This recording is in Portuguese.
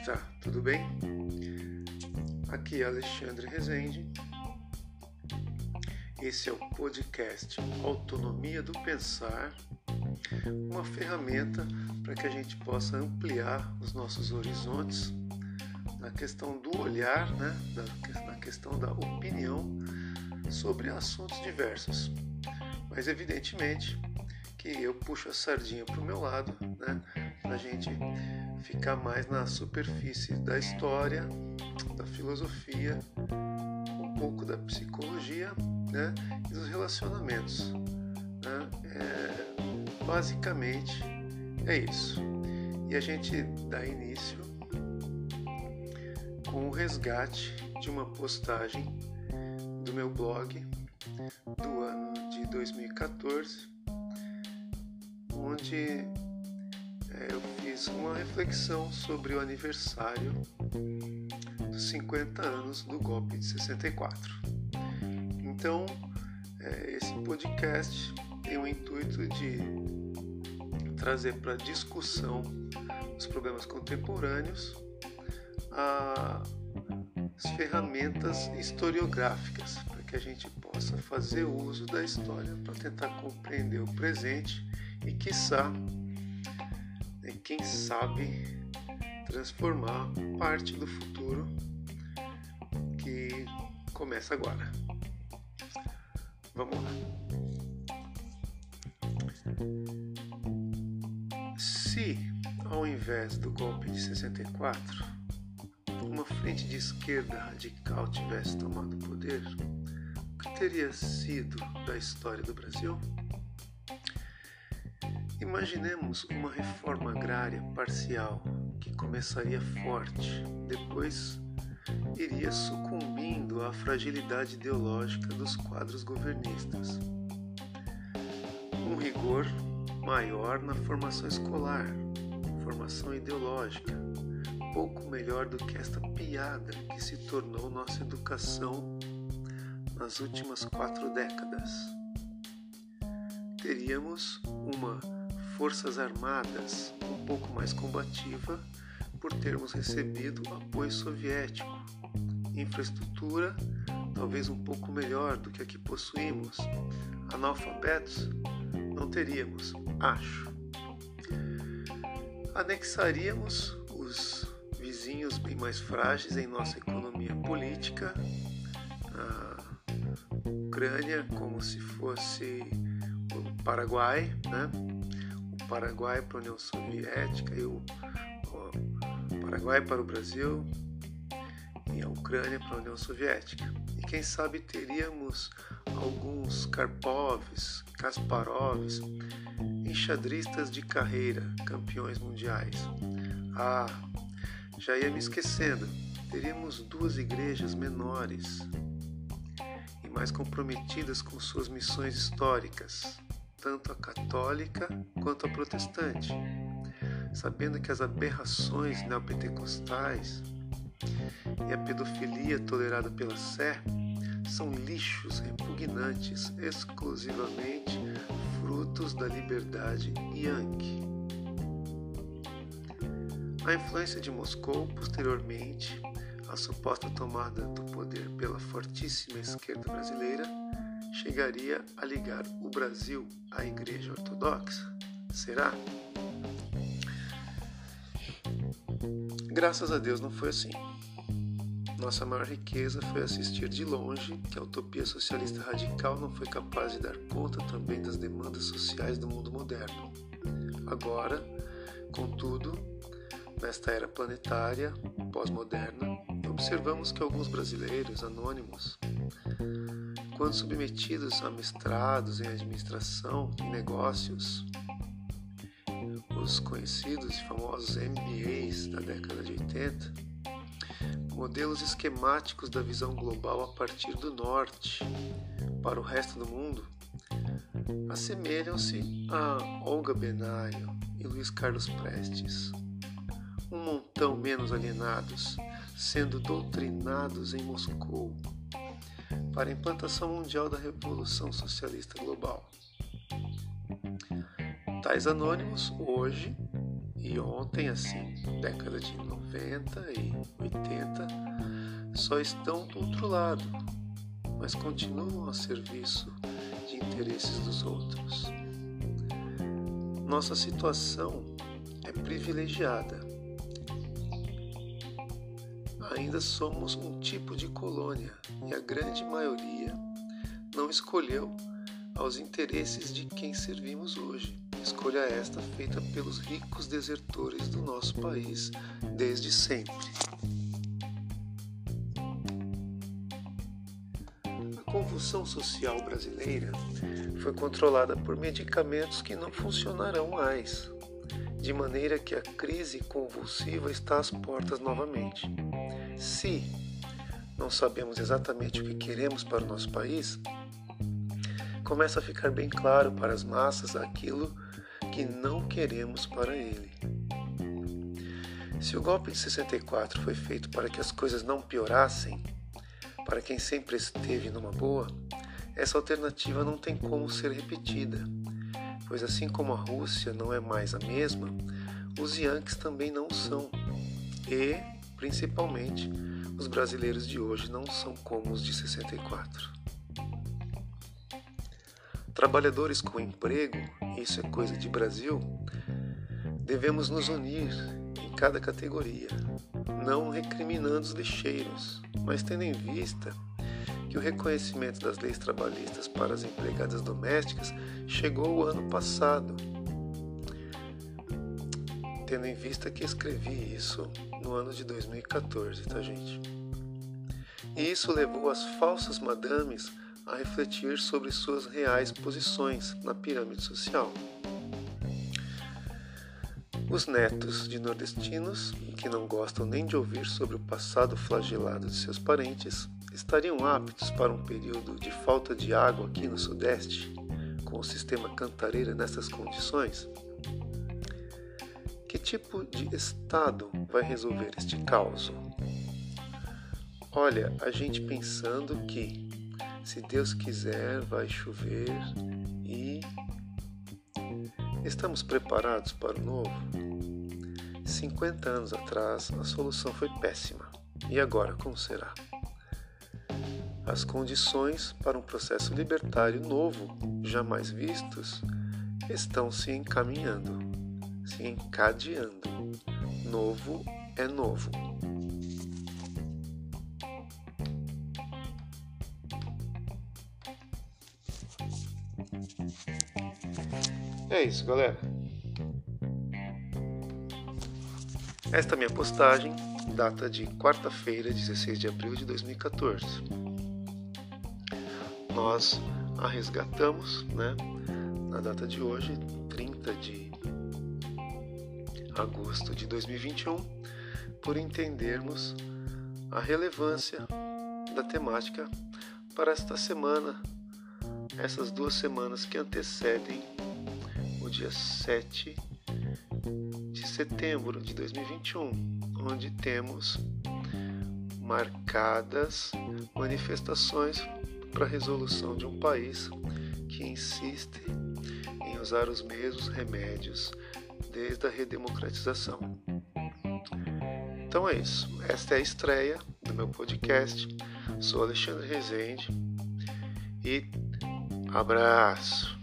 está? Tudo bem? Aqui é Alexandre Rezende. Esse é o podcast Autonomia do Pensar, uma ferramenta para que a gente possa ampliar os nossos horizontes na questão do olhar, né? na questão da opinião sobre assuntos diversos. Mas evidentemente que eu puxo a sardinha para o meu lado, né? Para a gente ficar mais na superfície da história, da filosofia, um pouco da psicologia, né? E dos relacionamentos. Né? É, basicamente é isso. E a gente dá início com o resgate de uma postagem do meu blog do ano de 2014 onde é, eu fiz uma reflexão sobre o aniversário dos 50 anos do golpe de 64. Então, é, esse podcast tem o intuito de trazer para discussão os problemas contemporâneos as ferramentas historiográficas para que a gente possa fazer uso da história para tentar compreender o presente e, quiçá, quem sabe, transformar parte do futuro que começa agora. Vamos lá. Se, ao invés do golpe de 64, uma frente de esquerda radical tivesse tomado o poder, o que teria sido da história do Brasil? Imaginemos uma reforma agrária parcial que começaria forte, depois iria sucumbindo à fragilidade ideológica dos quadros governistas. Um rigor maior na formação escolar, formação ideológica, pouco melhor do que esta piada que se tornou nossa educação nas últimas quatro décadas. Teríamos uma Forças Armadas um pouco mais combativa por termos recebido apoio soviético, infraestrutura talvez um pouco melhor do que a que possuímos, analfabetos não teríamos, acho. Anexaríamos os vizinhos bem mais frágeis em nossa economia política, a Ucrânia como se fosse o Paraguai, né? Paraguai para a União Soviética e o, o Paraguai para o Brasil e a Ucrânia para a União Soviética. E quem sabe teríamos alguns Karpovs, Kasparovs, enxadristas de carreira, campeões mundiais. Ah, já ia me esquecendo, teríamos duas igrejas menores e mais comprometidas com suas missões históricas, tanto a católica quanto a protestante, sabendo que as aberrações neopentecostais e a pedofilia tolerada pela Sé são lixos repugnantes exclusivamente frutos da liberdade Yankee. A influência de Moscou, posteriormente, a suposta tomada do poder pela fortíssima esquerda brasileira, chegaria a ligar o Brasil à Igreja Ortodoxa? Será? Graças a Deus não foi assim. Nossa maior riqueza foi assistir de longe que a utopia socialista radical não foi capaz de dar conta também das demandas sociais do mundo moderno. Agora, contudo, nesta era planetária, pós-moderna, observamos que alguns brasileiros anônimos quando submetidos a mestrados em administração e negócios, os conhecidos e famosos MBAs da década de 80, modelos esquemáticos da visão global a partir do norte para o resto do mundo, assemelham-se a Olga Benaio e Luiz Carlos Prestes, um montão menos alienados, sendo doutrinados em Moscou para a implantação mundial da Revolução Socialista Global. Tais anônimos, hoje e ontem, assim, década de 90 e 80 só estão do outro lado, mas continuam a serviço de interesses dos outros. Nossa situação é privilegiada. Ainda somos um tipo de colônia e a grande maioria não escolheu aos interesses de quem servimos hoje. Escolha esta feita pelos ricos desertores do nosso país desde sempre. A convulsão social brasileira foi controlada por medicamentos que não funcionarão mais, de maneira que a crise convulsiva está às portas novamente. Se não sabemos exatamente o que queremos para o nosso país, começa a ficar bem claro para as massas aquilo que não queremos para ele. Se o golpe de 64 foi feito para que as coisas não piorassem, para quem sempre esteve numa boa, essa alternativa não tem como ser repetida, pois assim como a Rússia não é mais a mesma, os Yankees também não são. E, principalmente, os brasileiros de hoje não são como os de 64. Trabalhadores com emprego, isso é coisa de Brasil, devemos nos unir em cada categoria, não recriminando os lixeiros, mas tendo em vista que o reconhecimento das leis trabalhistas para as empregadas domésticas chegou o ano passado. Tendo em vista que escrevi isso no ano de 2014, tá, gente? E isso levou as falsas madames a refletir sobre suas reais posições na pirâmide social. Os netos de nordestinos, que não gostam nem de ouvir sobre o passado flagelado de seus parentes, estariam aptos para um período de falta de água aqui no Sudeste, com o sistema Cantareira nessas condições? Tipo de Estado vai resolver este caos? Olha, a gente pensando que se Deus quiser, vai chover e estamos preparados para o novo? 50 anos atrás, a solução foi péssima. E agora, como será? As condições para um processo libertário novo, jamais vistos, estão se encaminhando, se encadeando. Novo é novo. É isso, galera. Esta é minha postagem data de quarta-feira, 16 de abril de 2014. Nós a resgatamos, né, na data de hoje, 30 de agosto de 2021, por entendermos a relevância da temática para esta semana, essas duas semanas que antecedem o dia 7 de setembro de 2021, onde temos marcadas manifestações para a resolução de um país que insiste em usar os mesmos remédios desde a redemocratização. Então é isso. Esta é a estreia do meu podcast. Sou Alexandre Rezende e abraço.